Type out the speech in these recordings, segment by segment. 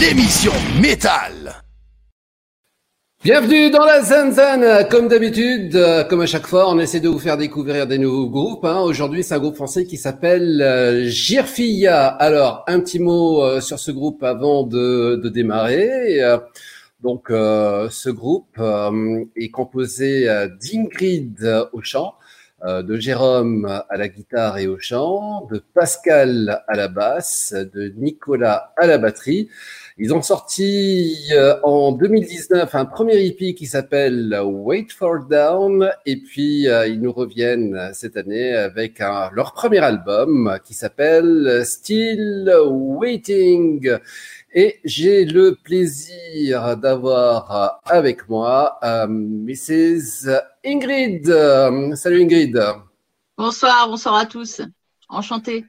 L'émission métal. Bienvenue dans la Zanzan. Comme d'habitude, euh, comme à chaque fois, on essaie de vous faire découvrir des nouveaux groupes. hein. Aujourd'hui, c'est un groupe français qui s'appelle euh, Girfilla. Alors, un petit mot euh, sur ce groupe avant de, de démarrer. Donc, ce groupe est composé d'Ingrid au chant, de Jérôme à la guitare et au chant, de Pascal à la basse, de Nicolas à la batterie. Ils ont sorti euh, en 2019 un premier EP qui s'appelle Wait for Down et puis euh, ils nous reviennent cette année avec un- leur premier album qui s'appelle Still Waiting. Et j'ai le plaisir d'avoir avec moi euh, Mrs. Ingrid. Euh, Salut Ingrid. Bonsoir, bonsoir à tous. Enchanté.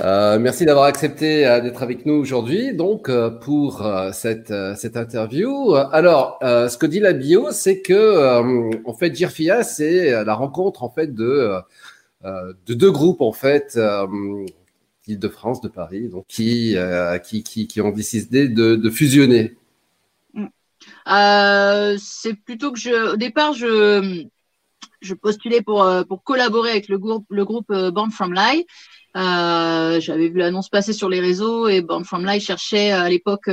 Euh, merci d'avoir accepté euh, d'être avec nous aujourd'hui, donc euh, pour cette cette interview. Alors, ce que dit la bio, c'est que en fait, Girfia, c'est la rencontre en fait de de deux groupes en fait de France, de Paris, euh, qui ont décidé de, fusionner. Euh, c'est plutôt que je, au départ, je, postulais pour, euh, pour collaborer avec le groupe, le groupe Born From Lie. J'avais vu l'annonce passer sur les réseaux et Born From Lie cherchait à l'époque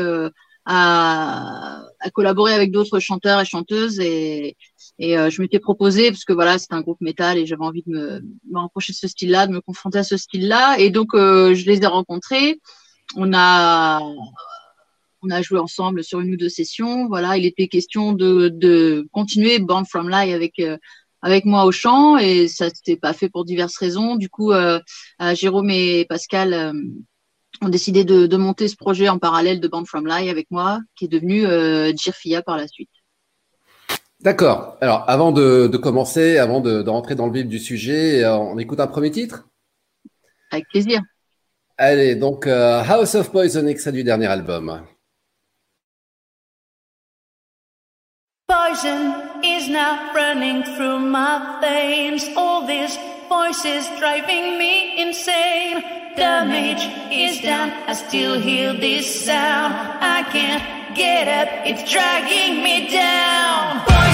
à, à collaborer avec d'autres chanteurs et chanteuses et, et euh, je m'étais proposé parce que voilà c'était un groupe métal et j'avais envie de me, me rapprocher de ce style-là, de me confronter à ce style-là et donc euh, je les ai rencontrés. On a on a joué ensemble sur une ou deux sessions. Voilà, il était question de, de continuer Born From Lie avec euh, avec moi au chant et ça s'était pas fait pour diverses raisons. Du coup, euh, euh, Jérôme et Pascal euh, ont décidé de, de monter ce projet en parallèle de Born From Lie avec moi, qui est devenu euh, Jirfia par la suite. D'accord. Alors, avant de, de commencer, avant de, de rentrer dans le vif du sujet, euh, on écoute un premier titre? Avec plaisir. Allez, donc euh, House of Poison, extrait du dernier album. Poison is now running through my veins. All these voices driving me insane. Damage is done. I still hear this sound. I can't get up. It's dragging me down. Poison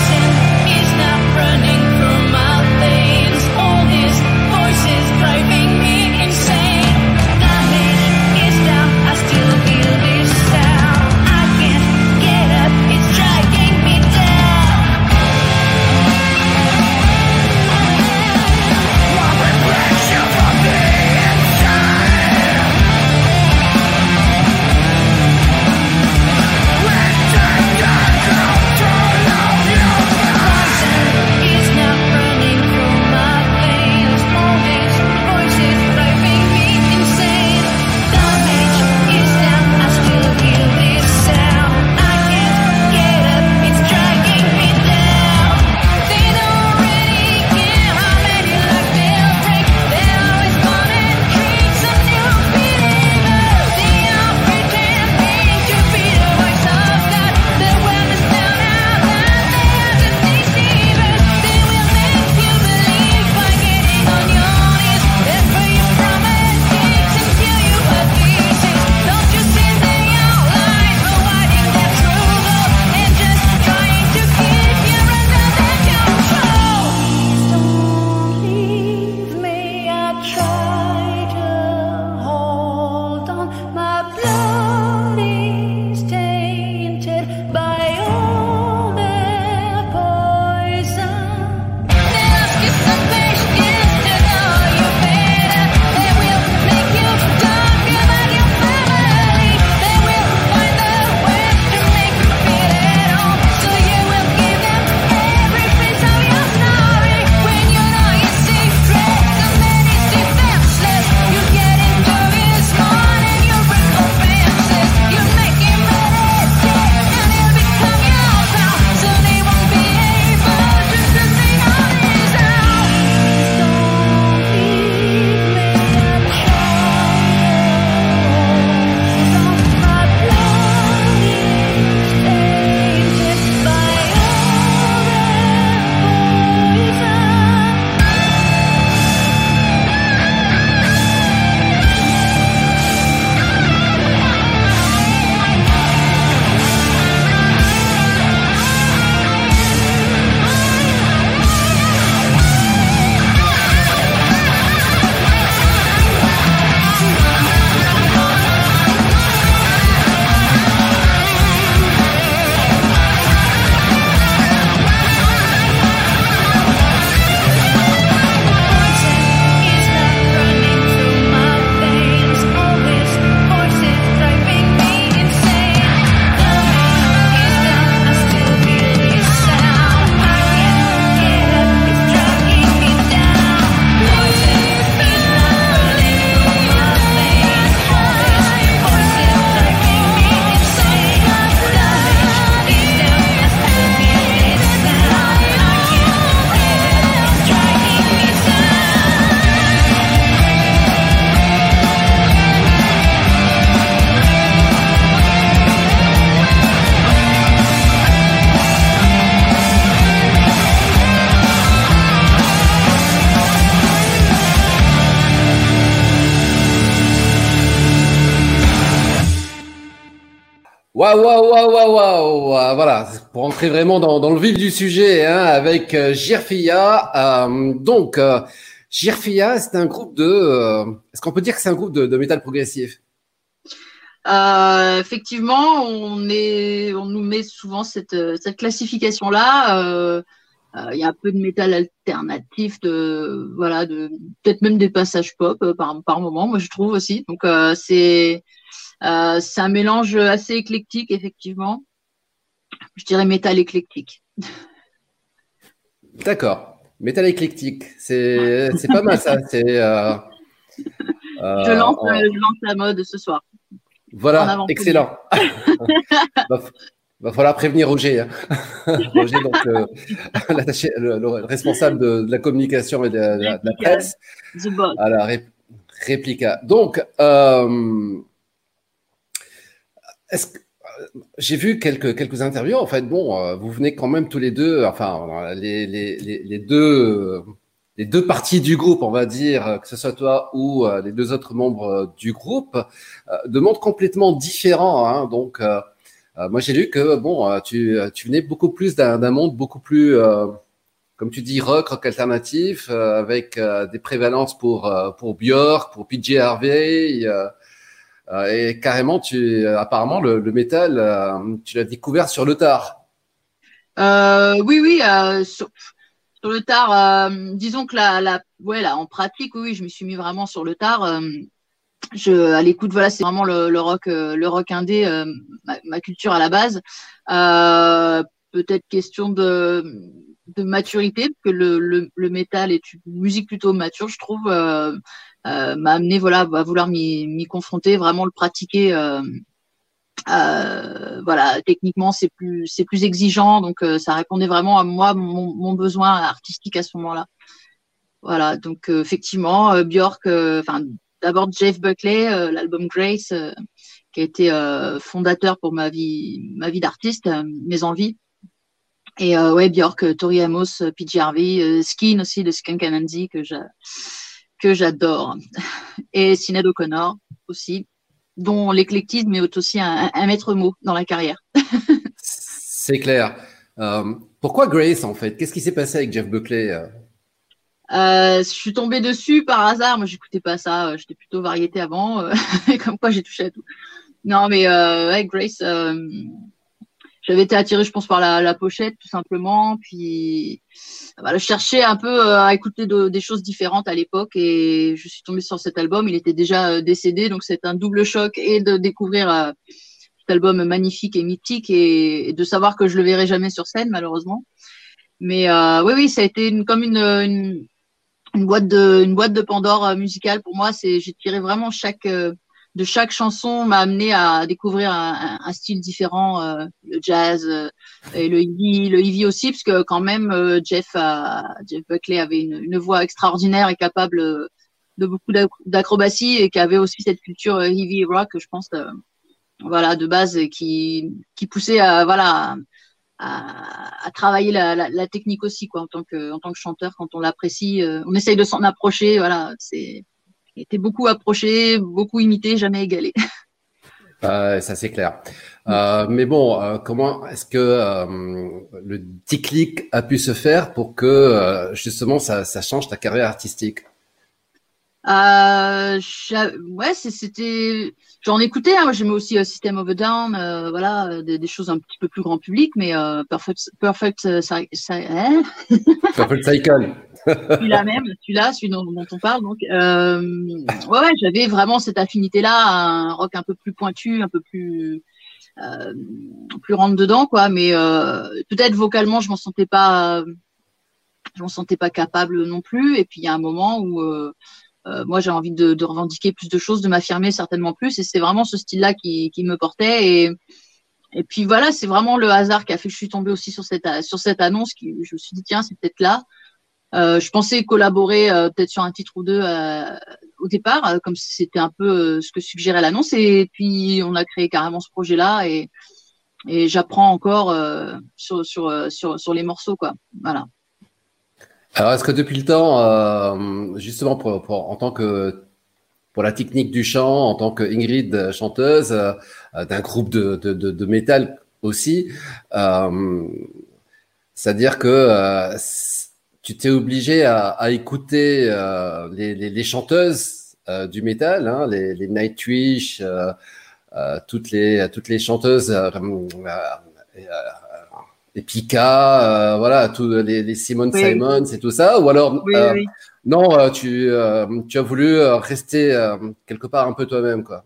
Waouh, waouh, waouh, waouh, waouh, voilà, pour entrer vraiment dans, le vif du sujet, hein, avec euh, Girfia. Euh, donc, euh, Girfia, c'est un groupe de, euh, est-ce qu'on peut dire que c'est un groupe de, de métal progressif? Euh, effectivement, on est, on nous met souvent cette, cette classification-là. Euh, euh, Il y a un peu de métal alternatif, de voilà, de peut-être même des passages pop euh, par par moment. Moi, je trouve aussi. Donc euh, c'est euh, c'est un mélange assez éclectique, effectivement. Je dirais métal éclectique. D'accord. Métal éclectique, c'est pas mal ça. C'est euh, Je euh, lance, euh, je lance la mode ce soir. Voilà, excellent. va, va falloir prévenir Roger. hein. Roger, donc euh, le, le responsable de, de la communication et de, la- de la- de la presse à la ré- réplica. Donc, euh, est-ce que- euh, j'ai vu quelques quelques interviews. En fait, bon, euh, vous venez quand même tous les deux, enfin les les les, deux. euh, les deux parties du groupe, on va dire, que ce soit toi ou les deux autres membres du groupe, de mondes complètement différents. Hein. Donc, euh, moi, j'ai lu que bon, tu, tu venais beaucoup plus d'un monde beaucoup plus, euh, comme tu dis, rock, rock alternatif, euh, avec des prévalences pour pour Björk, pour PJ Harvey, et carrément, tu, euh, apparemment, le, métal, euh, tu l'as découvert sur le tard. Euh, oui, oui, euh, sur, le tard, euh, disons que la, la, ouais, là, en pratique, oui, je me suis mis vraiment sur le tard. euh, je, à l'écoute, voilà, c'est vraiment le, rock, euh, le rock indé, euh, ma, culture à la base. Euh, peut-être question de, maturité, parce que le, métal est une musique plutôt mature, je trouve, euh, euh, m'a amené, voilà, à vouloir m'y confronter, vraiment le pratiquer. Euh, euh, voilà, techniquement c'est plus c'est plus exigeant, donc euh, ça répondait vraiment à moi mon, mon besoin artistique à ce moment-là. Voilà, donc euh, effectivement euh, Björk, euh, enfin d'abord Jeff Buckley, euh, l'album Grace, euh, qui a été euh, fondateur pour ma vie ma vie d'artiste, euh, mes envies. Et euh, ouais Björk, euh, Tori Amos, euh, PJ Harvey, euh, Skin aussi de Skunk Anansi que que j'adore, et Sinead O'Connor aussi dont l'éclectisme est aussi un, un maître mot dans la carrière. C'est clair. Euh, pourquoi Grace en fait? Qu'est-ce qui s'est passé avec Jeff Buckley euh? Euh, je suis tombée dessus par hasard. Moi, j'écoutais pas ça. J'étais plutôt variété avant. comme quoi, j'ai touché à tout. Non, mais euh, ouais, Grace, j'avais été attirée, je pense, par la, la pochette, tout simplement. Puis, je cherchais un peu euh, à écouter de- des choses différentes à l'époque et je suis tombée sur cet album. Il était déjà euh, décédé, donc c'est un double choc et de découvrir euh, cet album magnifique et mythique et, de savoir que je le verrai jamais sur scène, malheureusement. Mais euh, oui, oui, ça a été une, comme une, une, une boîte de, une boîte de Pandore musicale pour moi. C'est, j'ai tiré vraiment chaque de chaque chanson m'a amené à découvrir un, style différent, euh, le jazz euh, et le heavy, le aussi, parce que quand même euh, Jeff, Jeff Buckley avait une, une voix extraordinaire et capable euh, de beaucoup d'ac- d'acrobatie et qui avait aussi cette culture euh, heavy rock, je pense, euh, voilà, de base, qui qui poussait à voilà à, à travailler la, la, la technique aussi, quoi, en tant que en tant que chanteur, quand on l'apprécie, euh, on essaye de s'en approcher, voilà, c'est était beaucoup approché, beaucoup imité, jamais égalé. Ça c'est clair. Euh, mais bon, euh, comment est-ce que euh, le déclic a pu se faire pour que justement ça change ta carrière artistique? Euh, ouais, c'était, j'en écoutais, hein, j'aimais aussi euh, System of a Down, euh, voilà, euh, des, des choses un petit peu plus grand public, mais euh, Perfect, Perfect, hein Purple Cycle. celui-là même, celui-là, celui dont, dont on parle. Donc, euh, ouais, ouais, j'avais vraiment cette affinité-là, un rock un peu plus pointu, un peu plus euh, plus rentre dedans, quoi. Mais euh, peut-être vocalement, je m'en sentais pas, je m'en sentais pas capable non plus. Et puis il y a un moment où moi j'ai envie de, de revendiquer plus de choses, de m'affirmer certainement plus. Et c'est vraiment ce style-là qui, qui me portait. Et et puis voilà, c'est vraiment le hasard qui a fait que je suis tombée aussi sur cette sur cette annonce. Qui, je me suis dit tiens, c'est peut-être là. Euh, je pensais collaborer euh, peut-être sur un titre ou deux euh, au départ, euh, comme c'était un peu euh, ce que suggérait l'annonce. Et puis on a créé carrément ce projet-là et, et j'apprends encore euh, sur, sur, euh, sur, sur les morceaux, quoi. Voilà. Alors est-ce que depuis le temps, euh, justement pour, pour- en tant que pour la technique du chant en tant que Ingrid chanteuse d'un groupe de, de, de, de, métal aussi. C'est-à-dire que tu t'es obligé à, à écouter les, les, les, chanteuses du métal, hein, les, les Nightwish, toutes les toutes les chanteuses les Pika, euh, voilà, tous les, les Simon Simon, c'est tout ça, ou alors euh, non, euh, tu as voulu rester quelque part un peu toi-même, quoi.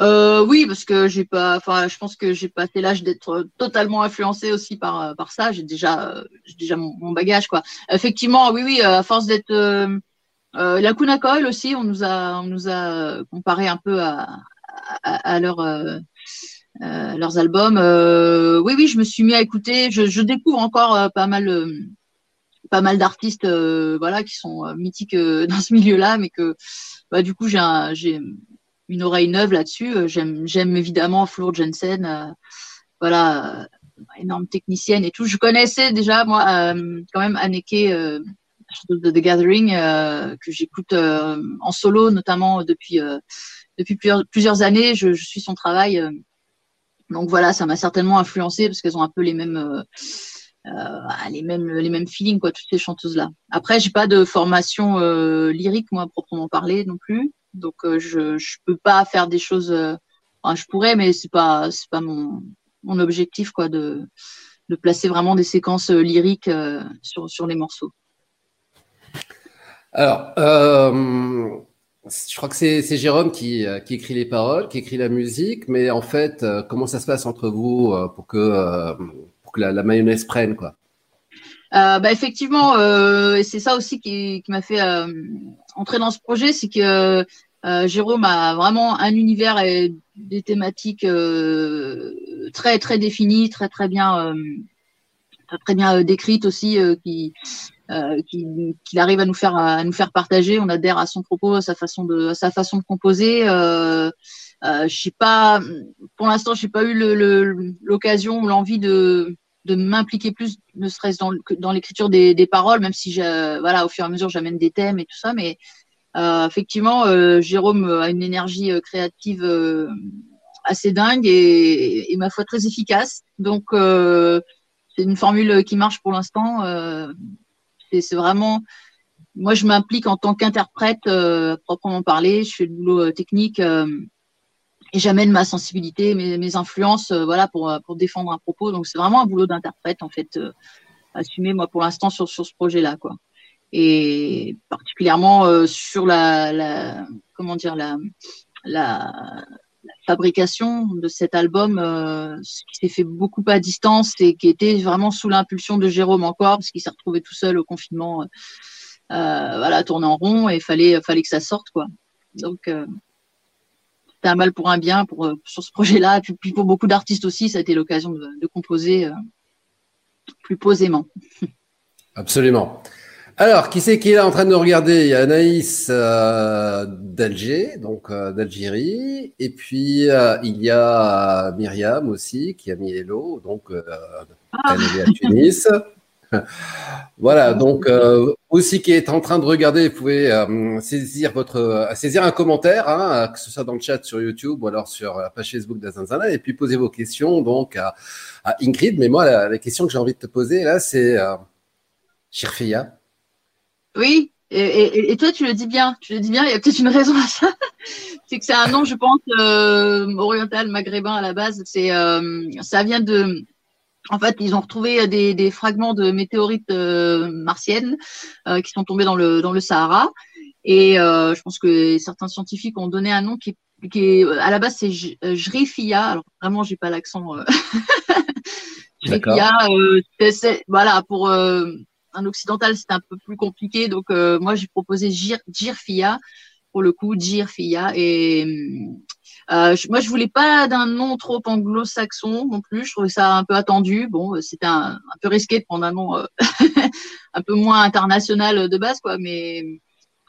oui, parce que j'ai pas, enfin, je pense que j'ai passé l'âge d'être totalement influencé aussi par par ça. J'ai déjà j'ai déjà mon, bagage, quoi. Effectivement, oui, oui, à force d'être la Kuna Coil aussi, on nous a on nous a comparé un peu à à, à leur euh, leurs albums. Euh, oui, oui, je me suis mis à écouter. Je, je découvre encore euh, pas mal, pas mal d'artistes, voilà, qui sont mythiques dans ce milieu-là, mais que, bah, du coup, j'ai j'ai une oreille neuve là-dessus. J'aime, j'aime évidemment Floor Jensen, voilà, énorme technicienne et tout. Je connaissais déjà moi quand même Anneke de The Gathering que j'écoute en solo notamment depuis depuis plusieurs, plusieurs années. Je, je, suis son travail donc voilà, ça m'a certainement influencé parce qu'elles ont un peu les mêmes, euh, euh, les mêmes, les mêmes feelings quoi, toutes ces chanteuses là. Après, j'ai pas de formation euh, lyrique moi proprement parler non plus, donc je je peux pas faire des choses. Enfin, je pourrais, mais c'est pas c'est pas mon mon objectif quoi de de placer vraiment des séquences lyriques sur sur les morceaux. Alors, je crois que c'est Jérôme qui, euh, qui, écrit les paroles, qui écrit la musique, mais en fait, euh, comment ça se passe entre vous euh, pour que, la, mayonnaise prenne quoi? Bah effectivement, c'est ça aussi qui, m'a fait entrer dans ce projet, c'est que Jérôme a vraiment un univers et des thématiques très très définies, très très bien, très bien décrites aussi, qui euh, qu'il arrive à nous faire à nous faire partager. On adhère à son propos, à sa façon de à sa façon de composer. Euh, euh, je sais pas, pour l'instant, j'ai pas eu l'occasion ou l'envie de de m'impliquer plus, ne serait-ce dans, dans l'écriture des, paroles, même si voilà, au fur et à mesure, j'amène des thèmes et tout ça. Mais euh, effectivement, euh, Jérôme a une énergie créative assez dingue et, et, ma foi très efficace. Donc, c'est une formule qui marche pour l'instant. C'est vraiment, moi, je m'implique en tant qu'interprète euh, proprement parler. Je fais le boulot euh, technique euh, et j'amène ma sensibilité, mes, influences, voilà, pour pour défendre un propos. Donc c'est vraiment un boulot d'interprète en fait, assumé moi pour l'instant sur sur ce projet-là, quoi. Et particulièrement sur la, comment dire la fabrication de cet album euh, qui s'est fait beaucoup à distance et qui était vraiment sous l'impulsion de Jérôme encore parce qu'il s'est retrouvé tout seul au confinement euh, euh voilà tourner en rond et fallait fallait que ça sorte quoi. Donc euh, c'était un mal pour un bien pour sur ce projet là puis, puis pour beaucoup d'artistes aussi ça a été l'occasion de composer plus posément. Absolument alors, qui c'est qui est là en train de nous regarder? Il y a Anaïs euh, d'Alger, donc euh, d'Algérie, et puis euh, il y a Myriam aussi qui a mis Hello, donc ah. elle est à Tunis. voilà, donc aussi qui est en train de regarder, vous pouvez saisir votre saisir un commentaire, hein, que ce soit dans le chat sur YouTube ou alors sur la page Facebook d'Azanzana, et puis poser vos questions donc à, à Ingrid. Mais moi, la, la question que j'ai envie de te poser là, c'est Chirfia. Oui, et, et, toi, tu le dis bien, tu le dis bien, il y a peut-être une raison à ça. c'est que c'est un nom, je pense, euh, oriental, maghrébin à la base. C'est, euh, ça vient de, en fait, ils ont retrouvé des, des fragments de météorites euh, martiennes qui sont tombés dans le dans le Sahara. Et je pense que certains scientifiques ont donné un nom qui, qui est, à la base, c'est Jrifia. Alors vraiment, j'ai pas l'accent. Jrifia, voilà, pour un occidental, c'est un peu plus compliqué. Donc, euh, moi, j'ai proposé Gir, Girfia, pour le coup, Girfia. Et euh, moi, je voulais pas d'un nom trop anglo-saxon non plus. Je trouvais ça un peu attendu. Bon, c'était un, peu risqué de prendre un nom euh, un peu moins international de base, quoi. Mais,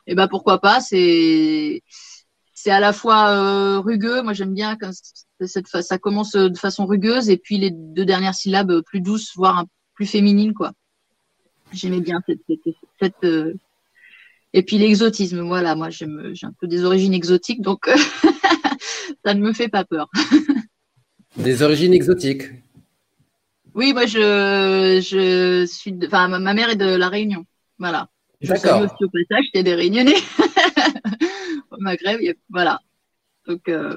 eh ben, pourquoi pas? C'est c'est à la fois rugueux. Moi, j'aime bien quand ça commence de façon rugueuse et puis les deux dernières syllabes plus douces, voire plus féminines, quoi j'aimais bien cette, cette, cette, euh, Et puis l'exotisme, voilà, moi j'ai un peu des origines exotiques, donc ça ne me fait pas peur. Des origines exotiques. Oui, moi je, je suis, de- enfin ma mère est de la Réunion, voilà. Je au passage, j'étais des Réunionnais au Maghreb, a- voilà. Donc euh,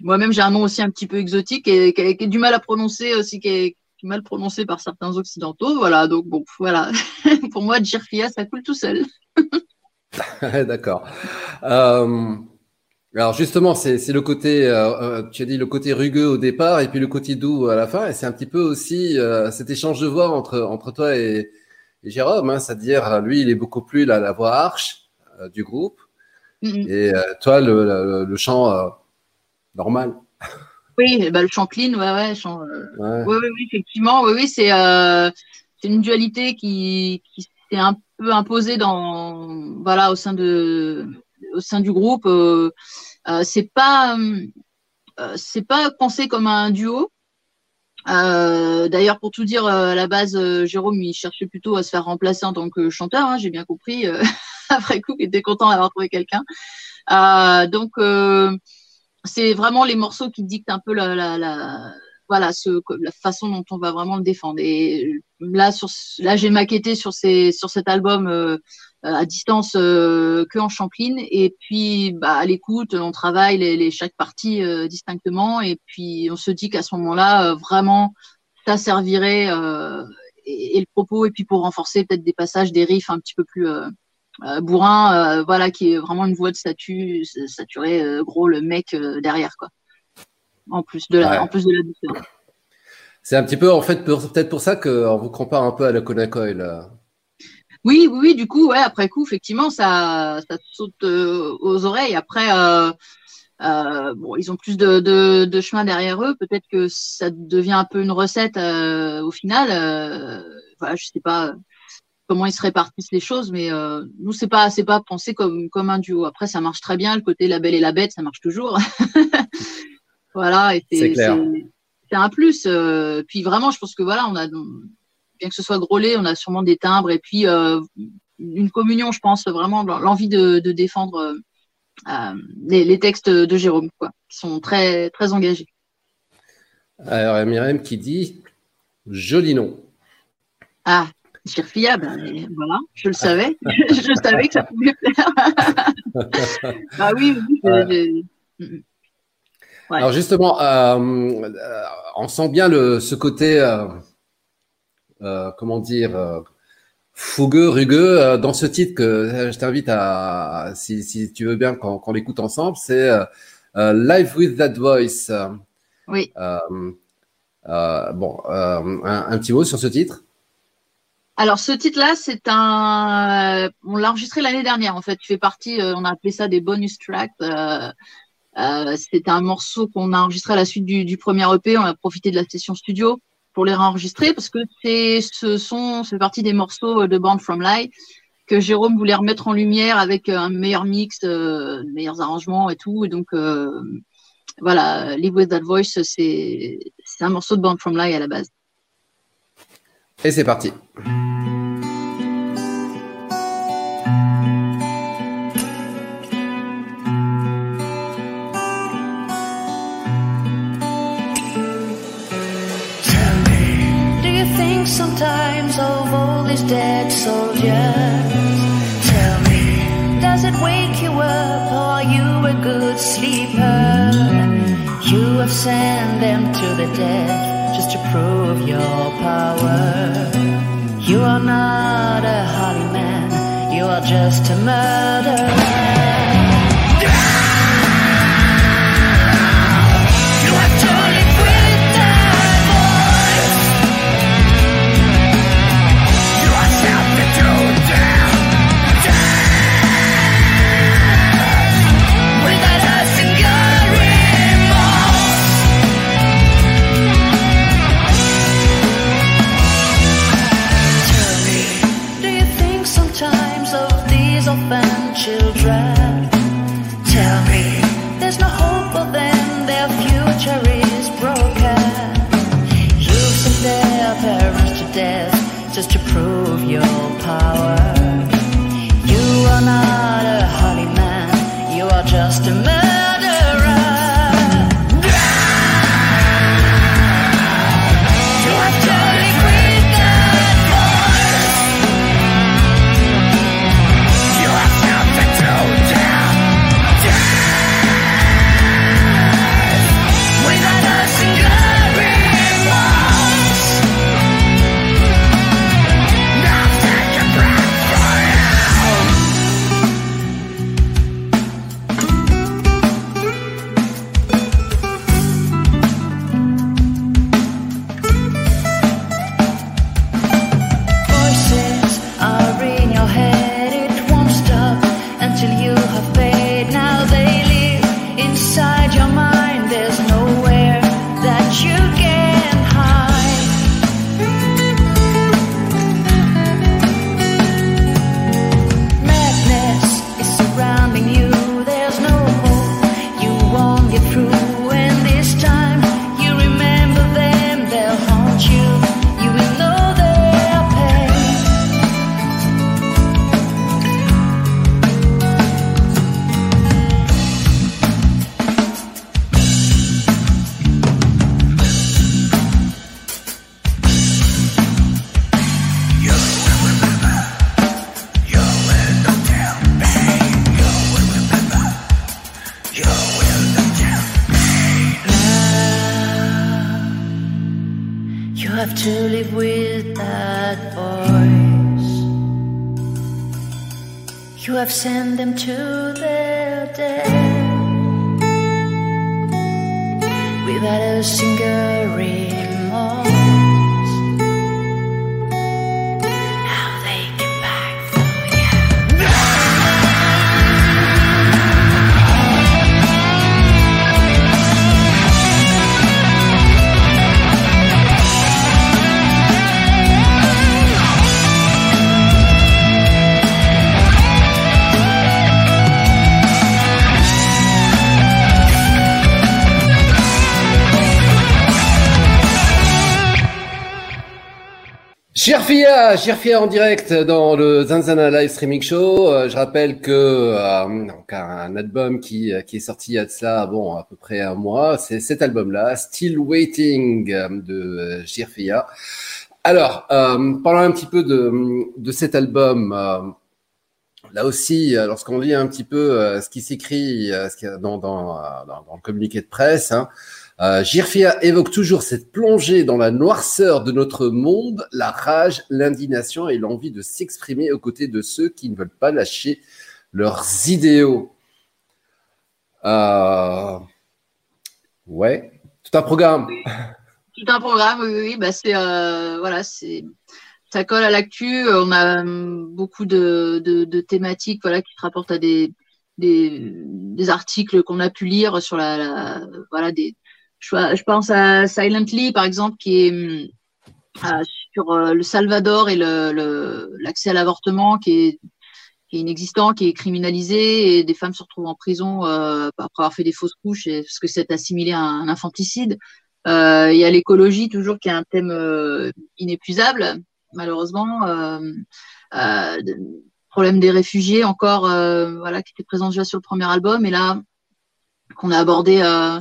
moi-même j'ai un nom aussi un petit peu exotique et qui est du mal à prononcer aussi, qui est, mal prononcé par certains occidentaux, voilà. Donc bon, voilà. Pour moi, Jirfia, ça coule tout seul. D'accord. Euh, alors justement, c'est le côté, euh, euh, tu as dit le côté rugueux au départ et puis le côté doux à la fin. Et c'est un petit peu aussi euh, cet échange de voix entre, entre toi et, et Jérôme. Hein, C'est-à-dire, lui, il est beaucoup plus la, la voix arche du groupe Mhm. et toi, le, le, le chant normal. Oui, ben, le chant clean, ouais, ouais, chant, euh, Ouais. Oui, oui, oui, effectivement, oui, oui, c'est euh, c'est une dualité qui, qui s'est un peu imposée dans voilà au sein de au sein du groupe. Euh, c'est pas c'est pas pensé comme un duo. Euh, D'ailleurs, pour tout dire, euh, à la base, euh, Jérôme, il cherchait plutôt à se faire remplacer en tant que chanteur. hein, J'ai bien compris. après coup, il était content d'avoir trouvé quelqu'un. Donc, c'est vraiment les morceaux qui dictent un peu la, la, voilà ce, la façon dont on va vraiment le défendre. Et là, sur là, j'ai maquetté sur ces sur cet album euh, à distance euh, que en Champline. Et puis, bah, à l'écoute, on travaille les, chaque partie euh, distinctement. Et puis, on se dit qu'à ce moment-là, vraiment, ça servirait et, et le propos. Et puis pour renforcer peut-être des passages, des riffs un petit peu plus bourrin, euh, voilà, qui est vraiment une voix de statut, saturé, euh, gros, le mec euh, derrière, quoi. En plus de la, Ouais. en plus de la douceur. C'est un petit peu, en fait, peut-être pour ça qu'on vous compare un peu à la Conacoil. là. Oui, oui, oui, du coup, ouais, après coup, effectivement, ça, ça saute euh, aux oreilles. Après, euh, euh, bon, ils ont plus de, de, de chemin derrière eux. Peut-être que ça devient un peu une recette euh, au final. Euh, voilà, je sais pas comment ils se répartissent les choses, mais euh, nous, c'est pas, c'est pas pensé comme comme un duo. Après, ça marche très bien. Le côté la belle et la bête, ça marche toujours. voilà, et C'est un plus. euh, puis vraiment, je pense que voilà, on a bien que ce soit grôlé, on a sûrement des timbres et puis euh, une communion, je pense vraiment l'envie de, de défendre les, les textes de Jérôme, quoi, qui sont très très engagés. Alors, il y a Myriam qui dit joli nom. Ah, Chirfia, ben et voilà, je le savais, je savais que ça pouvait plaire. ah oui, oui, Ouais. j'ai- Mm, Ouais. Alors justement, euh, euh, on sent bien le, ce côté, euh, euh, comment dire, fougueux, rugueux dans ce titre que je t'invite à, si, si tu veux bien, qu'on l'écoute ensemble, c'est Live with That Voice. Oui. Bon, un, un petit mot sur ce titre? Alors ce titre-là, c'est un, on l'a enregistré l'année dernière en fait. Il fait partie, euh, on a appelé ça des bonus tracks. Euh, euh, c'était un morceau qu'on a enregistré à la suite du, du premier EP. On a profité de la session studio pour les réenregistrer parce que c'est, ce sont, c'est partie des morceaux de Born From Light que Jérôme voulait remettre en lumière avec un meilleur mix, euh, meilleurs arrangements et tout. Et donc euh, voilà, Live with That Voice, c'est, c'est un morceau de Born From Light à la base. Et c'est parti. Do you think sometimes of all these dead soldiers? Tell me, does it wake you up? Or Are you a good sleeper? You have sent them to the death to prove your power. You are not a holy man, you are just a murderer. you. Have sent them to their death without a single Chirfia, Chirfia en direct dans le Zanzana Live Streaming Show. Euh, je rappelle que euh, donc un album qui, qui est sorti il y a de cela, bon, à peu près un mois, c'est cet album-là, Still Waiting euh, de Chirfia. Alors, euh, parlons un petit peu de, de cet album. euh, Là aussi, euh, lorsqu'on lit un petit peu euh, ce qui s'écrit euh, dans, euh, dans, dans le communiqué de presse, hein, euh, Girfia évoque toujours cette plongée dans la noirceur de notre monde, la rage, l'indignation et l'envie de s'exprimer aux côtés de ceux qui ne veulent pas lâcher leurs idéaux. Euh, Ouais, tout un programme. Tout un programme, oui, oui, bah c'est euh, voilà, c'est ça colle à l'actu. On a hum, beaucoup de, de, thématiques, voilà, qui se rapportent à des des, articles qu'on a pu lire sur la- voilà des. Je, pense à Silently par exemple, qui est hum, euh, sur euh, le Salvador et l'accès à l'avortement, qui est inexistant, qui est criminalisé, et des femmes se retrouvent en prison euh, après avoir fait des fausses couches, et, parce que c'est assimilé à un infanticide. Euh, Il y a l'écologie toujours qui est un thème euh, inépuisable, malheureusement. Euh, euh, problème des réfugiés encore, euh, voilà, qui était présent déjà sur le premier album, et là qu'on a abordé euh, euh,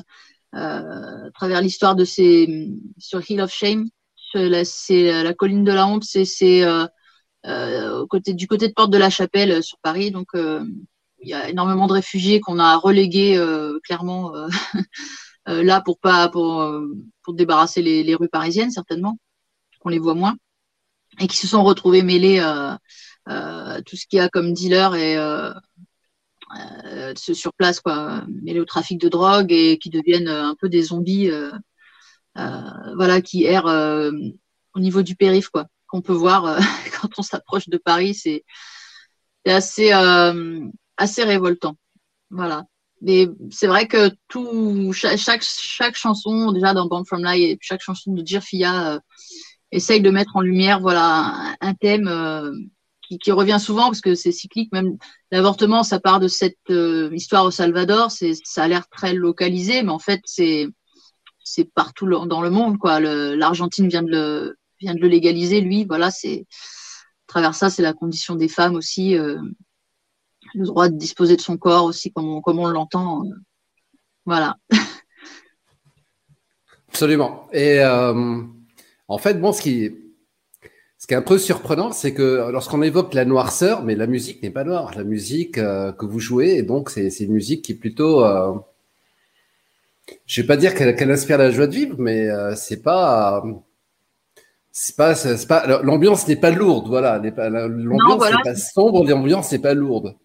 à travers l'histoire de ces sur Hill of Shame. C'est la, colline de la honte, c'est euh, euh, côté du côté de Porte de la Chapelle euh, sur Paris. Donc euh, il y a énormément de réfugiés qu'on a relégués euh, clairement euh, euh, là pour pas pour euh, pour débarrasser les, les rues parisiennes certainement qu'on les voit moins et qui se sont retrouvés mêlés euh, euh, tout ce qu'il y a comme dealer et euh, sur place quoi. Mêlés au trafic de drogue et qui deviennent euh, un peu des zombies euh, euh, voilà qui errent au niveau du périph quoi qu'on peut voir quand on s'approche de Paris c'est assez révoltant. Voilà. Mais c'est vrai que tout chaque, chaque chanson déjà dans Born From et chaque chanson de Jirfia essaye de mettre en lumière voilà un, thème qui, revient souvent parce que c'est cyclique même l'avortement ça part de cette euh, histoire au Salvador c'est ça a l'air très localisé mais en fait c'est c'est partout dans le monde quoi Le- l'Argentine vient de le vient de le légaliser lui voilà c'est à travers ça c'est la condition des femmes aussi euh, le droit de disposer de son corps aussi comme on, comme on l'entend euh, voilà Absolument. Et en fait, bon, ce qui, ce qui est un peu surprenant, c'est que lorsqu'on évoque la noirceur, mais la musique n'est pas noire. La musique euh, que vous jouez, et donc c'est une musique qui est plutôt, euh, je vais pas dire qu'elle inspire la joie de vivre, mais euh, c'est pas, c'est pas, c'est pas, l'ambiance n'est pas lourde, voilà. n'est L'ambiance voilà. n'est pas sombre, l'ambiance n'est pas lourde.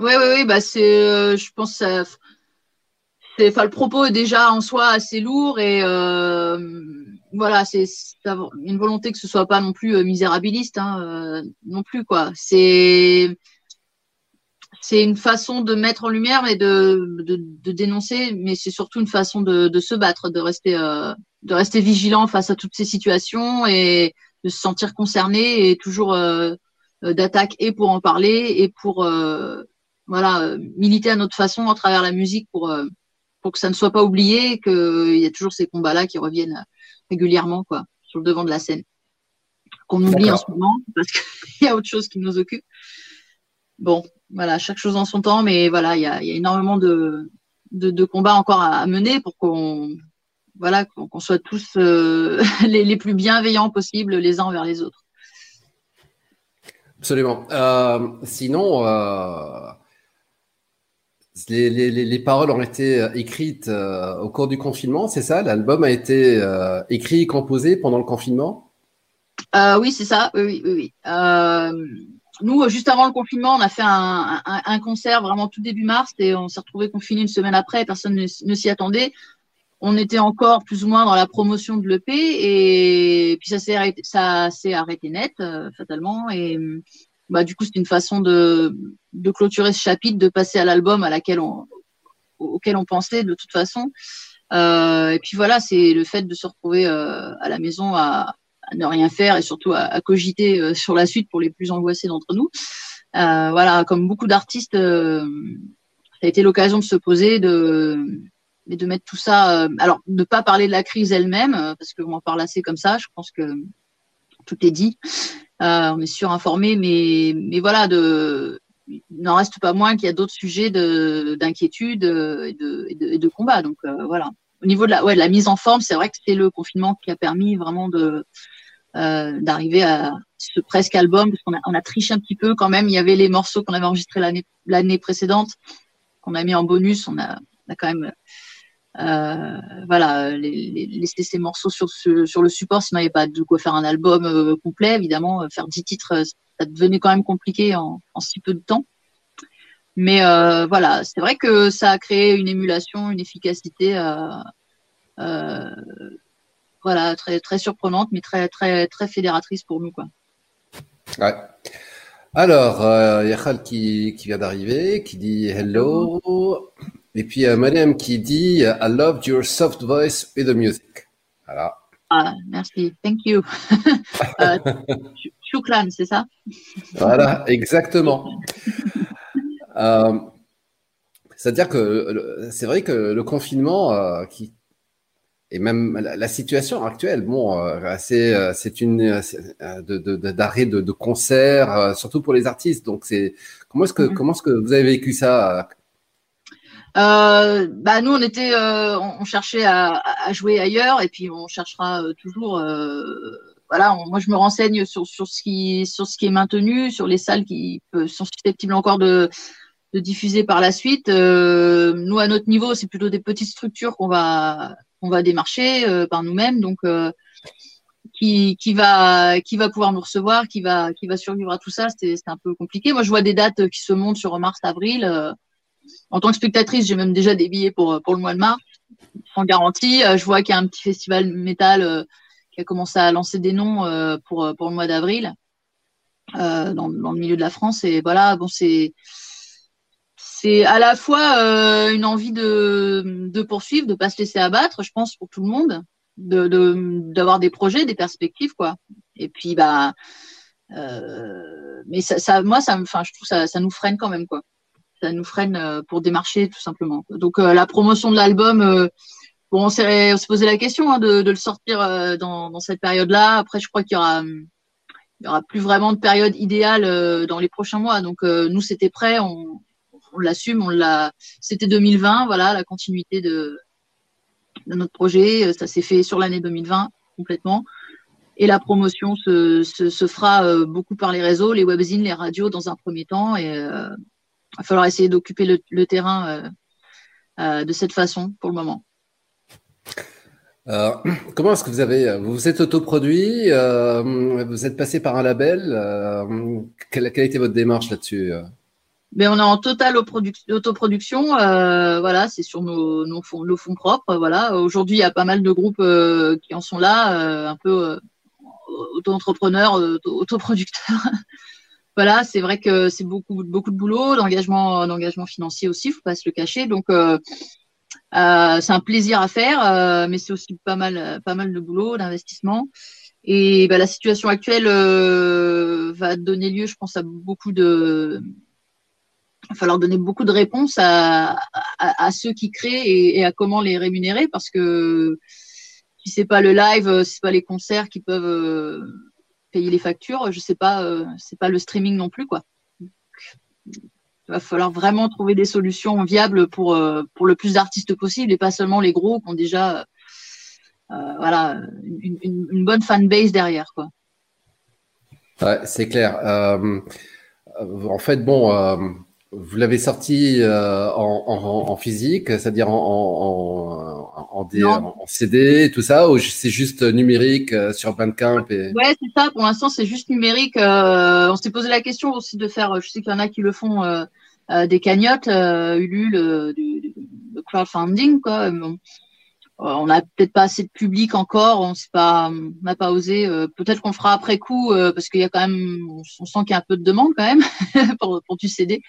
Oui, oui, oui, bah c'est, euh, je pense, que ça, c'est, enfin, le propos est déjà en soi assez lourd et euh, voilà, c'est une volonté que ce soit pas non plus euh, misérabiliste, hein, euh, non plus quoi. C'est une façon de mettre en lumière et de, dénoncer, mais c'est surtout une façon de, se battre, de rester euh, de rester vigilant face à toutes ces situations et de se sentir concerné et toujours d'attaque et pour en parler et pour voilà militer à notre façon à travers la musique pour pour que ça ne soit pas oublié qu'il y a toujours ces combats là qui reviennent régulièrement quoi sur le devant de la scène. Qu'on oublie en ce moment parce qu'il y a autre chose qui nous occupe. Bon voilà chaque chose en son temps mais voilà il y a, y a énormément de, de de combats encore à, à mener pour qu'on voilà qu'on soit tous euh, les, les plus bienveillants possibles les uns envers les autres. Absolument. Euh, sinon, euh, les, les, les, paroles ont été euh, écrites euh, au cours du confinement, c'est ça? L'album a été euh, écrit et composé pendant le confinement? Oui, c'est ça. Oui, oui, nous, juste avant le confinement, on a fait un, concert vraiment tout début mars et on s'est retrouvé confiné une semaine après. Personne ne, s'y attendait. On était encore plus ou moins dans la promotion de l'EP et puis ça s'est arrêté, net fatalement bah, du coup, c'est une façon de, de clôturer ce chapitre, de passer à l'album à laquelle on, auquel on pensait de toute façon. Euh, et puis voilà, c'est le fait de se retrouver euh, à la maison à, à, ne rien faire et surtout à, à cogiter euh, sur la suite pour les plus angoissés d'entre nous. Euh, voilà, comme beaucoup d'artistes, euh, ça a été l'occasion de se poser, de et de mettre tout ça. alors, ne pas parler de la crise elle-même parce qu'on en parle assez comme ça. Je pense que tout est dit. Euh, on est surinformé, mais, mais voilà, de, il n'en reste pas moins qu'il y a d'autres sujets d'inquiétude et de, et, de, et de, combat. Donc euh, voilà. Au niveau de la, ouais, de la mise en forme, c'est vrai que c'est le confinement qui a permis vraiment de euh, d'arriver à ce presque album, parce qu'on a, on a triché un petit peu quand même. Il y avait les morceaux qu'on avait enregistrés l'année l'année précédente, qu'on a mis en bonus. On a, on a quand même euh, voilà, les, les, laisser ces morceaux sur, le support, sinon il n'y avait pas de quoi faire un album euh, complet, évidemment. Euh, faire 10 titres, ça devenait quand même compliqué en, si peu de temps. Mais euh, voilà, c'est vrai que ça a créé une émulation, une efficacité, euh, euh, voilà, très très surprenante, mais très très très fédératrice pour nous, quoi. Ouais. Alors, il y a Khal qui, qui vient d'arriver, qui dit hello. Et puis euh, Mariam qui dit I loved your soft voice with the music. Voilà. Ah, merci. Thank you. euh, c'est ça? Voilà, exactement. euh, C'est-à-dire que c'est vrai que le confinement euh, qui et même la, la, situation actuelle, bon, euh, c'est euh, c'est une euh, d'arrêt de, de, de, concert, surtout pour les artistes. Donc c'est comment est-ce que mm -hmm. comment est-ce que vous avez vécu ça euh, bah nous on était, euh, on, cherchait à, jouer ailleurs et puis on cherchera euh, toujours. Euh, voilà, moi je me renseigne sur sur ce qui sur ce qui est maintenu, sur les salles qui sont susceptibles encore de diffuser par la suite. Nous à notre niveau, c'est plutôt des petites structures qu'on va qu'on va démarcher par nous-mêmes, donc qui, qui va qui va pouvoir nous recevoir, qui va qui va survivre à tout ça, c'est un peu compliqué. Moi, je vois des dates qui se montent sur mars, avril. Euh, en tant que spectatrice, j'ai même déjà des billets pour, pour le mois de mars, sans garantie. Euh, je vois qu'il y a un petit festival métal euh, qui a commencé à lancer des noms euh, pour, le mois d'avril dans, le milieu de la France. Et voilà, bon, c'est c'est à la fois euh, une envie de, de poursuivre, de pas se laisser abattre, je pense pour tout le monde, de d'avoir des projets, des perspectives quoi. Et puis bah, euh, mais ça, moi ça, je trouve ça, ça nous freine quand même ça nous freine euh, pour démarcher tout simplement. Donc euh, la promotion de l'album, euh, bon, on s'est posé la question hein, de, le sortir dans, cette période-là. Après, je crois qu'il y aura, il y aura plus vraiment de période idéale dans les prochains mois. Donc nous, c'était prêt, on, l'assume, on l'a. C'était 2020, voilà, la continuité de, notre projet. Ça s'est fait sur l'année 2020 complètement. Et la promotion se, se, fera beaucoup par les réseaux, les webzines, les radios dans un premier temps. Et va falloir essayer d'occuper le, le, terrain euh, euh, de cette façon pour le moment. Comment est-ce que vous avez, vous vous êtes autoproduit, euh, vous êtes passé par un label, euh, quelle, quelle, a été votre démarche là-dessus mais on est en totale autoproduction, voilà, c'est sur nos, nos, fonds, nos fonds propres, voilà. Aujourd'hui, il y a pas mal de groupes qui en sont là, un peu auto-entrepreneurs, autoproducteurs. voilà, c'est vrai que c'est beaucoup, beaucoup de boulot, d'engagement, d'engagement financier aussi, faut pas se le cacher. Donc, euh, euh, c'est un plaisir à faire, euh, mais c'est aussi pas mal, pas mal de boulot, d'investissement. Et bah, la situation actuelle euh, va donner lieu, je pense, à beaucoup de. Il va falloir donner beaucoup de réponses à, à, ceux qui créent et, et, à comment les rémunérer, parce que si c'est pas le live, si c'est pas les concerts qui peuvent payer les factures, je sais pas, euh, c'est pas le streaming non plus quoi. il va falloir vraiment trouver des solutions viables pour euh, pour le plus d'artistes possible et pas seulement les gros qui ont déjà euh, voilà une, bonne fanbase derrière quoi. Ouais, c'est clair. Euh, en fait, bon, vous l'avez sorti euh, en, en, en, physique, c'est-à-dire en, en, en, CD, tout ça, ou c'est juste numérique euh, sur Bandcamp et... Ouais, c'est ça. Pour l'instant, c'est juste numérique. Euh, on s'est posé la question aussi de faire. Je sais qu'il y en a qui le font des cagnottes, Ulule, du, du, crowdfunding, quoi. Euh, on n'a peut-être pas assez de public encore, on n'a pas osé. Euh, peut-être qu'on fera après coup euh, parce qu'il y a quand même, on sent qu'il y a un peu de demande quand même pour, pour du CD.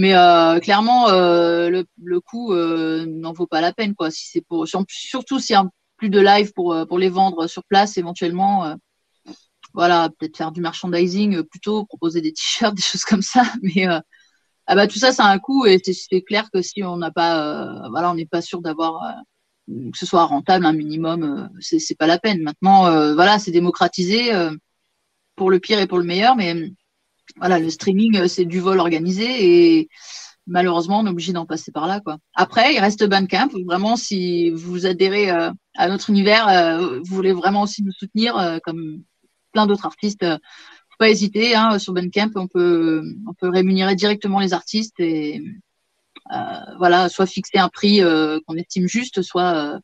Mais clairement, le, le coût n'en vaut pas la peine quoi. Si c'est pour, surtout s'il y a plus de live pour pour les vendre sur place éventuellement. voilà, peut-être faire du merchandising plutôt, proposer des t-shirts, des choses comme ça. Mais ah bah tout ça, ça a un coût et c'est clair que si on n'a pas, voilà, on n'est pas sûr d'avoir que ce soit rentable un minimum, euh, c'est pas la peine. Maintenant, euh, voilà, c'est démocratisé euh, pour le pire et pour le meilleur, mais voilà, le streaming, c'est du vol organisé et malheureusement, on est obligé d'en passer par là, quoi. Après, il reste Bandcamp. Vraiment, si vous adhérez à notre univers, vous voulez vraiment aussi nous soutenir, comme plein d'autres artistes, faut pas hésiter. Hein, sur Bandcamp, on peut, on peut rémunérer directement les artistes et euh, voilà, soit fixer un prix euh, qu'on estime juste, soit euh,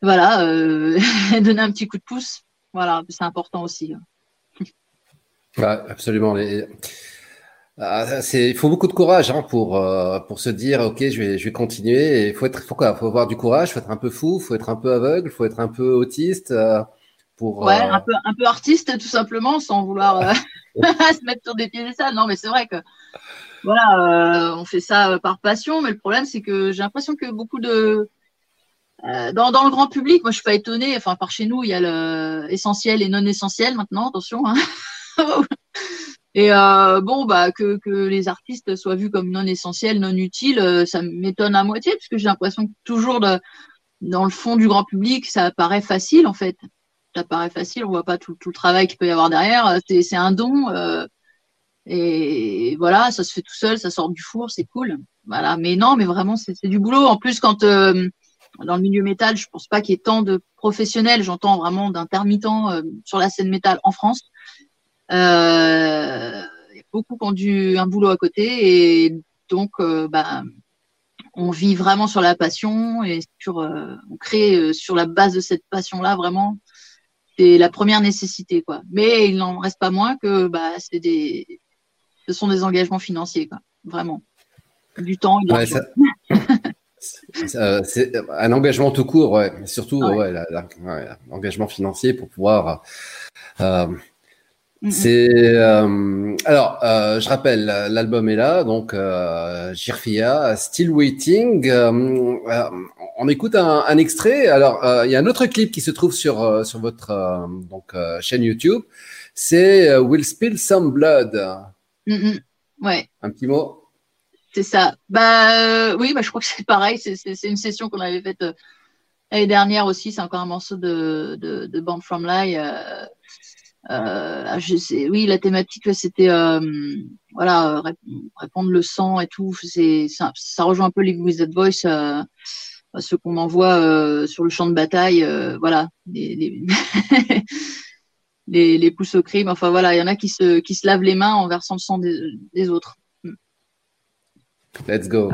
voilà, donner un petit coup de pouce. Voilà, c'est important aussi. Absolument. Ah, il faut beaucoup de courage hein, pour pour se dire ok je vais je vais continuer il faut être faut quoi? Faut avoir du courage faut être un peu fou faut être un peu aveugle faut être un peu autiste pour ouais un peu un peu artiste tout simplement sans vouloir se mettre sur des pieds et ça non mais c'est vrai que voilà, euh, on fait ça euh, par passion, mais le problème c'est que j'ai l'impression que beaucoup de euh, dans, dans, le grand public, moi je suis pas étonnée. Enfin, par chez nous, il y a le essentiel et non essentiel maintenant. Attention. Hein. et euh, bon, bah que, les artistes soient vus comme non essentiels, non utiles, ça m'étonne à moitié parce que j'ai l'impression que toujours dans le fond du grand public, ça paraît facile en fait. Ça paraît facile, on voit pas tout, le travail qu'il peut y avoir derrière. C'est un don. Euh, et voilà, ça se fait tout seul, ça sort du four, c'est cool. Voilà, mais non, mais vraiment, c'est du boulot. En plus, quand euh, dans le milieu métal, je pense pas qu'il y ait tant de professionnels, j'entends vraiment d'intermittents euh, sur la scène métal en France. Euh, beaucoup ont du, un boulot à côté et donc, euh, bah, on vit vraiment sur la passion et sur, on crée sur la base de cette passion-là vraiment. C'est la première nécessité, quoi. Mais il n'en reste pas moins que bah, c'est des, ce sont des engagements financiers, quoi. vraiment. Du temps. c'est un engagement tout court, ouais. surtout l'engagement financier pour pouvoir. Euh, c'est euh, alors, euh, je rappelle, l'album est là, donc Girfia, Still Waiting. on écoute un, extrait. Alors, il y a un autre clip qui se trouve sur sur votre donc chaîne YouTube. C'est Will Spill Some Blood. Ouais. Un petit mot? C'est ça. Bah euh, oui, bah, je crois que c'est pareil. C'est une session qu'on avait faite euh, l'année dernière aussi. C'est encore un morceau de, de, de Band From Lie. Euh, euh, oui, la thématique c'était voilà répondre le sang et tout. Ça, rejoint un peu les With That Voice, ce qu'on envoie sur le champ de bataille. voilà, les, les les, les pousses au crime. Enfin voilà, il y en a qui se, qui se lavent les mains en versant le sang des, des autres. Let's go.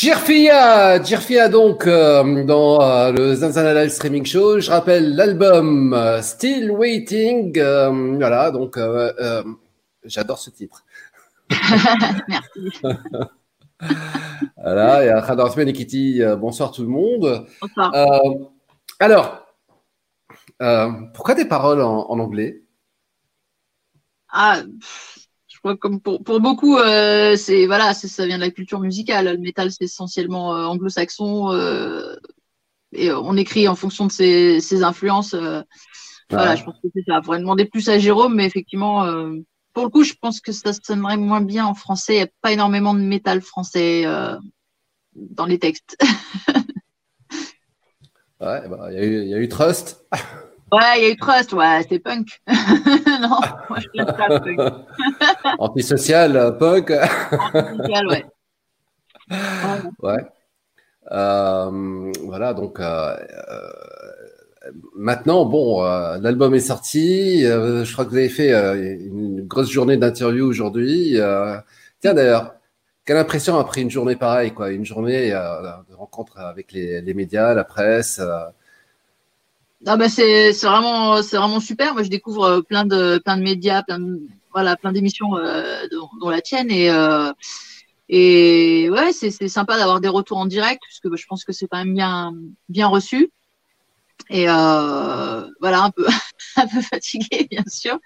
Jirfia, Jirfia donc euh, dans euh, le Zanzana Live Streaming Show. Je rappelle l'album euh, Still Waiting. voilà, donc j'adore ce titre. Merci. Voilà, Khadar Osman et Kitty, euh, bonsoir tout le monde. Bonsoir. Alors, pourquoi des paroles en, en anglais? Ah, pff, comme pour, pour beaucoup, euh, c'est voilà, c'est- ça vient de la culture musicale. Le métal, c'est essentiellement euh, anglo-saxon. euh, et on écrit en fonction de ses, ses influences. Voilà, je pense que c'est ça. Faudrait demander plus à Jérôme, mais effectivement, pour le coup, je pense que ça sonnerait moins bien en français. Il n'y a pas énormément de métal français dans les textes. Ouais, bah, y, il y a eu Trust. Ouais, il y a eu Trust, ouais, c'était punk. non, moi je l'aime pas punk. Antisocial, euh, punk. Musical, ouais. Ouais. Euh, voilà, donc euh, euh, maintenant, bon, euh, l'album est sorti. je crois que vous avez fait une grosse journée d'interview aujourd'hui. Tiens, d'ailleurs, quelle impression après une journée pareille, quoi, une journée de rencontre avec les, les médias, la presse. C'est vraiment c'est vraiment super. Moi je découvre euh, plein de plein de médias, plein voilà plein d'émissions euh, dont, la tienne. Et euh, et ouais c'est sympa d'avoir des retours en direct puisque je pense que c'est quand même bien bien reçu. Et voilà un peu un peu fatigué bien sûr.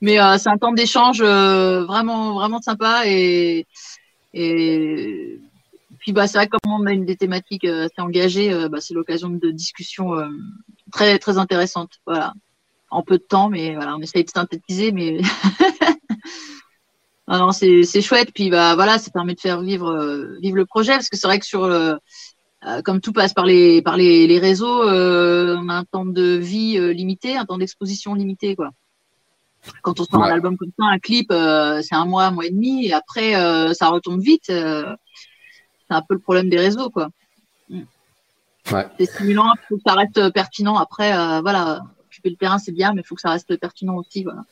Mais c'est un temps d'échange vraiment vraiment sympa. Et et puis bah c'est vrai comme on a une des thématiques assez engagées bah, c'est l'occasion de discussions très très intéressante. Voilà, en peu de temps, mais voilà, on essaye de synthétiser, mais non, c'est c'est chouette. Puis bah voilà, ça permet de faire vivre euh, vivre le projet, parce que c'est vrai que sur le euh, comme tout passe par les par les, les réseaux, euh, on a un temps de vie euh, limité, un temps d'exposition limité, quoi. Quand on sort Ouais. un album comme ça, un clip, euh, c'est un mois, un mois et demi, et après euh, ça retombe vite. euh, c'est un peu le problème des réseaux, quoi ouais. c'est stimulant, il faut que ça reste pertinent. Après, euh, voilà, occuper le terrain, c'est bien, mais il faut que ça reste pertinent aussi. Voilà.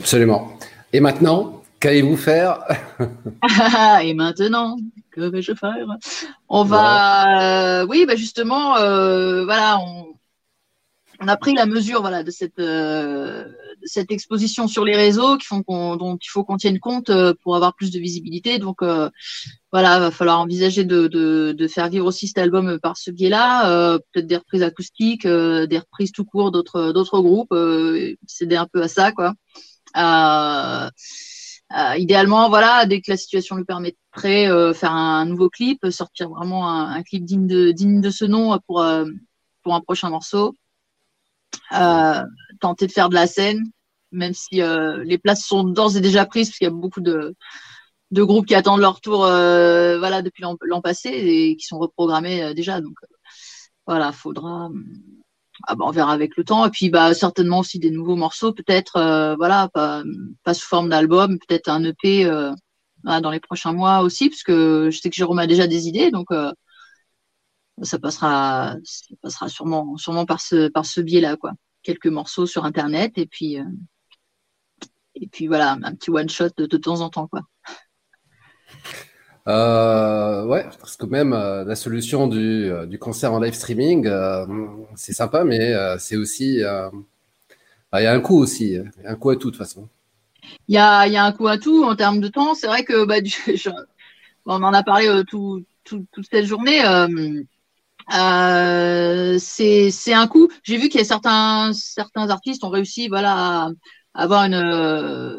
Absolument. Et maintenant, qu'allez-vous faire Et maintenant, que vais-je faire? On va, euh, oui, bah justement, euh, voilà, on, on a pris la mesure, voilà, de cette euh, cette exposition sur les réseaux qui font qu'on, dont il faut qu'on tienne compte euh, pour avoir plus de visibilité. Donc, euh, voilà, va falloir envisager de, de, de faire vivre aussi cet album par ce biais-là, euh, peut-être des reprises acoustiques, euh, des reprises tout court d'autres d'autres groupes, euh, s'aider un peu à ça, quoi. Euh, idéalement, voilà, dès que la situation le permettrait, faire un, nouveau clip, sortir vraiment un, clip digne de, digne de ce nom pour, pour un prochain morceau. Tenter de faire de la scène, même si euh, les places sont d'ores et déjà prises, parce qu'il y a beaucoup de, groupes qui attendent leur tour euh, voilà, depuis l'an passé et qui sont reprogrammés euh, déjà. Donc voilà, faudra. Ah bah, on verra avec le temps. Et puis bah, certainement aussi des nouveaux morceaux, peut-être, voilà, pas, sous forme d'album, peut-être un EP dans les prochains mois aussi, parce que je sais que Jérôme a déjà des idées, donc ça passera, ça passera sûrement, sûrement par ce, par ce biais-là, quoi. Quelques morceaux sur Internet et puis, euh, et puis voilà, un petit one shot de, de temps en temps, quoi. Euh, ouais, parce que même euh, la solution du, du concert en live streaming, c'est sympa, mais c'est aussi, bah, il y a un coût aussi, y a un coût à tout de toute façon. Il y a, il y a un coup à tout en termes de temps. C'est vrai que bah, du, je- on en a parlé tout, tout- toute cette journée. Euh, c'est un coup. J'ai vu qu'il y a certains certains artistes ont réussi voilà à avoir une euh,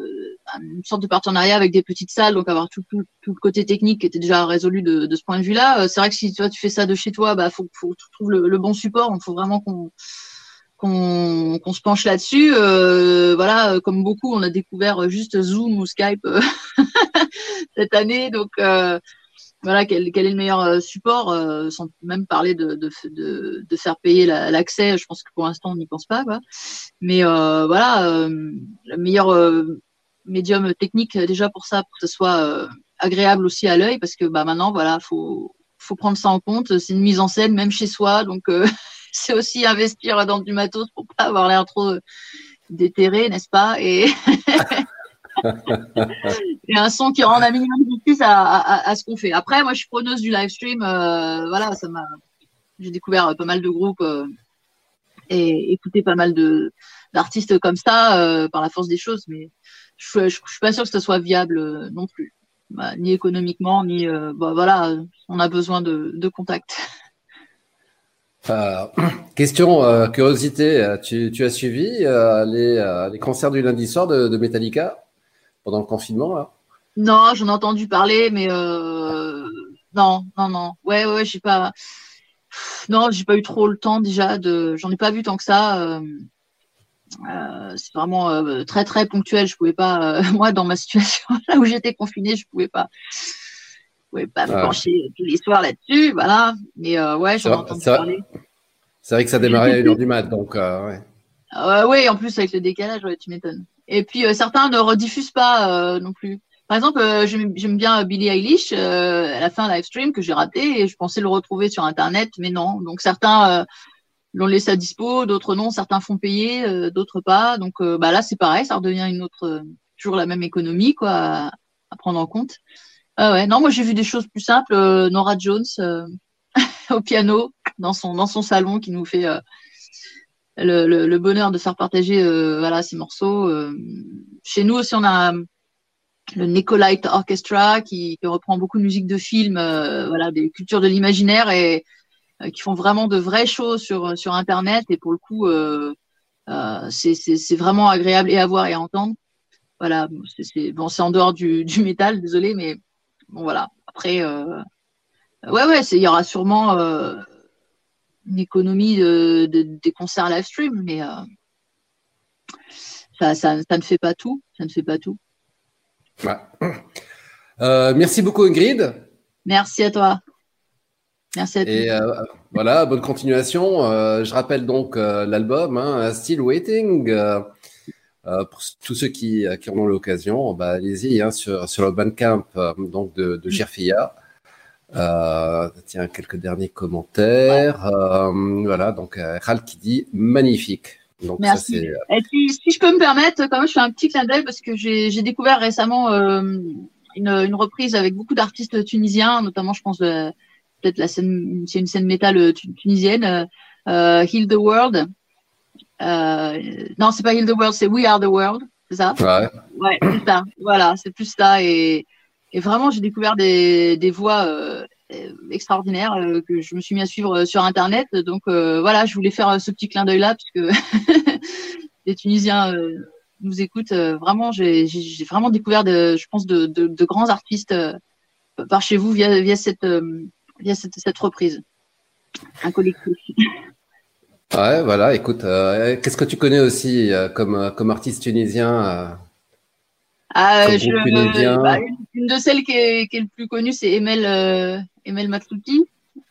une sorte de partenariat avec des petites salles, donc avoir tout, tout, tout le côté technique qui était déjà résolu de, de ce point de vue-là. Euh, C'est vrai que si toi tu fais ça de chez toi, bah faut faut tu trouves le, bon support. Il faut vraiment qu'on qu'on se penche là-dessus. Euh, voilà, euh, comme beaucoup, on a découvert juste Zoom ou Skype cette année, donc euh, voilà, quel, quel est le meilleur euh, support, euh, sans même parler de, de, de, de faire payer la- l'accès. Je pense que pour l'instant, on n'y pense pas, quoi. Mais euh, voilà, euh, le meilleur euh, médium technique euh, déjà pour ça, pour que ce soit agréable aussi à l'œil, parce que bah maintenant, voilà, faut faut prendre ça en compte. C'est une mise en scène, même chez soi, donc c'est aussi investir dans du matos pour pas avoir l'air trop déterré, n'est-ce pas Et et un son qui rend un minimum justice à, à, ce qu'on fait. Après, moi, je suis preneuse du live stream. Euh, voilà, ça m'a. J'ai découvert pas mal de groupes euh, et écouté pas mal de d'artistes comme ça euh, par la force des choses, mais je, je suis pas sûre que ce soit viable euh, non plus, bah, ni économiquement, ni bah, voilà, on a besoin de, de contact. Euh, question euh, curiosité, tu, as suivi euh, les, concerts du lundi soir de, de Metallica? Pendant le confinement là Non, j'en ai entendu parler, mais non, non, non. Ouais, ouais, j'ai pas. Non, j'ai pas eu trop le temps déjà de. J'en ai pas vu tant que ça. c'est vraiment très très ponctuel. Je pouvais pas. moi, dans ma situation là où j'étais confinée, je pouvais pas pouvais pas me pencher tous les soirs là-dessus, voilà. Mais euh, ouais, j'en ai entendu parler. C'est vrai que ça démarrait à 1h du mat, donc euh, ouais. Euh, oui, en plus avec le décalage, ouais, tu m'étonnes. Et puis euh, certains ne rediffusent pas euh, non plus. Par exemple, euh, j'aime bien Billie Eilish. elle a fait un live stream que j'ai raté et je pensais le retrouver sur internet, mais non. Donc certains l'ont laissé à dispo, d'autres non. Certains font payer, d'autres pas. Donc bah là, c'est pareil, ça redevient une autre, toujours la même économie quoi à, à prendre en compte. Ah ouais, non, moi j'ai vu des choses plus simples. Nora Jones au piano dans son dans son salon qui nous fait le, le, le, bonheur de faire partager voilà ces morceaux. chez nous aussi on a le Nicolite Orchestra qui, qui, reprend beaucoup de musique de film, voilà des cultures de l'imaginaire et qui font vraiment de vraies choses sur sur internet et pour le coup c'est vraiment agréable et à voir et à entendre. Voilà, c'est bon, en dehors du, du métal, désolé, mais bon voilà. Après, euh, ouais, ouais, il y aura sûrement euh, une économie de, de, des concerts live stream, mais euh, ça, ça, ça, ne fait pas tout. Ça ne fait pas tout. Ouais. merci beaucoup, Ingrid. Merci à toi. Merci à toi. Et voilà, bonne continuation. je rappelle donc l'album hein, Still Waiting. Euh, pour tous ceux qui, euh, qui en ont l'occasion, bah, allez-y hein, sur, sur le Bandcamp euh, donc de, de Girfia. Euh, tiens, quelques derniers commentaires. Euh, voilà, donc Ral qui dit magnifique. Donc, Merci. Ça, Et puis, si je peux me permettre, quand même, je fais un petit clin d'œil parce que j'ai découvert récemment une, une, reprise avec beaucoup d'artistes tunisiens, notamment, je pense, peut-être la scène, c'est une scène métal tunisienne, Heal the World. Euh, non, c'est pas Heal the World, c'est We Are the World, c'est ça? Ouais. Ouais, c'est ça. Voilà, c'est plus ça. Et, et vraiment, j'ai découvert des, voix euh, extraordinaires euh, que je me suis mis à suivre sur Internet. Donc voilà, je voulais faire ce petit clin d'œil là, puisque les Tunisiens nous écoutent. vraiment, j'ai vraiment découvert, je pense, de, grands artistes par chez vous via, cette, via cette, reprise. Un collectif. Ouais, voilà, écoute, euh, qu'est-ce que tu connais aussi euh, comme, euh, comme artiste tunisien euh, ah, je, bah, une, une, de celles qui est, qui est le plus connue, c'est Emel, euh, Emel Matlouti.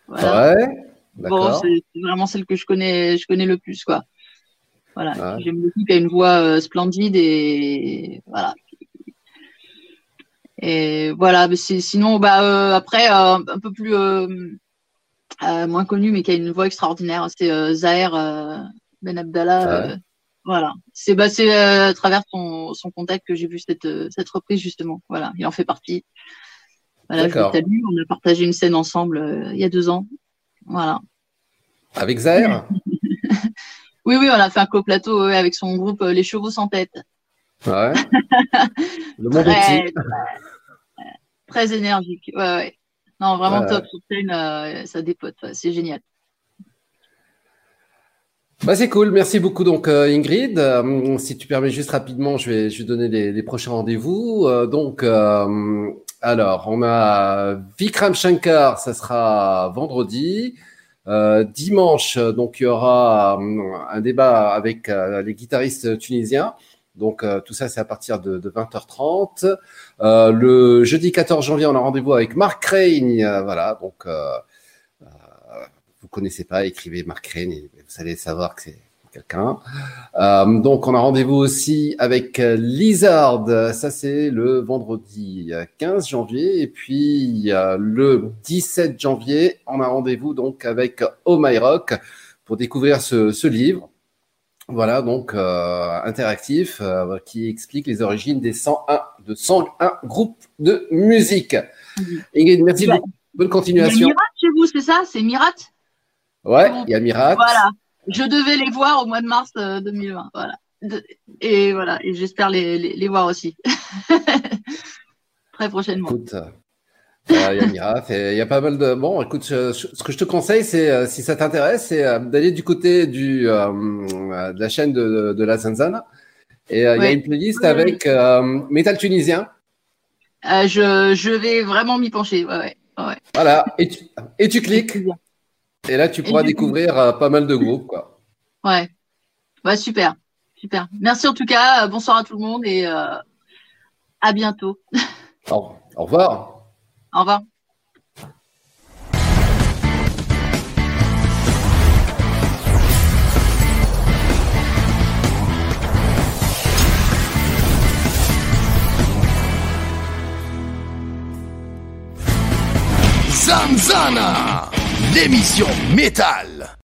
Voilà. Ouais, bon, c'est vraiment celle que je connais, je connais le plus, quoi. Voilà, ouais. j'aime beaucoup, qui a une voix splendide et voilà. Et voilà, mais sinon, bah, après, un peu plus euh, moins connu, mais qui a une voix extraordinaire. C'est euh, Zahir euh, Ben Abdallah. Voilà. C'est bah, à travers son, son contact que j'ai vu cette, cette reprise, justement. Voilà, il en fait partie. Voilà, je On a partagé une scène ensemble il y a deux ans. Voilà. Avec Zahir Oui, oui, on a fait un coplateau ouais, avec son groupe Les Chevaux sans tête. Ouais? Le monde très, très, très, énergique. Ouais, ouais. Non, vraiment top. Sur scène, euh, ça dépote. C'est génial. Bah, c'est cool. Merci beaucoup, donc, euh, Ingrid. Euh, si tu permets juste rapidement, je vais, je vais donner les, les prochains rendez-vous. Euh, donc, euh, alors, on a Vikram Shankar, ça sera vendredi. dimanche, donc, il y aura un débat avec les guitaristes tunisiens. Donc euh, tout ça, c'est à partir de, de 20h30. Euh, le jeudi 14 janvier, on a rendez-vous avec Marc Crane. Euh, voilà, donc euh, euh, vous connaissez pas, écrivez Marc Crane et vous allez savoir que c'est quelqu'un. donc on a rendez-vous aussi avec Lizard. Ça c'est le vendredi 15 janvier. Et puis le 17 janvier, on a rendez-vous donc avec Oh My Rock pour découvrir ce, ce livre Voilà, donc euh, interactif euh, qui explique les origines des 101 de 101 groupes de musique. Mhm. Ingrid, merci beaucoup. Bonne continuation. Mirat chez vous, c'est ça? C'est Mirat? Ouais, il y a Mirat. Voilà. Je devais les voir au mois de mars euh, 2020. Voilà. De- Et voilà. Et j'espère les, les, les voir aussi. Très prochainement. Écoute, euh, il y a Mirat. et Il y a pas mal de. Bon, écoute, je- je- ce que je te conseille, c'est euh, si ça t'intéresse, c'est euh, d'aller du côté du euh, euh, de la chaîne de, de la Zanzana. Et euh, il y a une playlist Oui, oui. avec euh, Metal tunisien. Euh, je, je vais vraiment m'y pencher. Ouais, ouais. ouais. Voilà, et tu, et tu cliques. Et là, tu pourras coup- découvrir euh, pas mal de groupes, quoi. Ouais. Ouais, super. Super. Merci en tout cas. Euh, Bonsoir à tout le monde et euh, à bientôt. Au, au revoir. Au revoir. Zanzana, l'émission métal.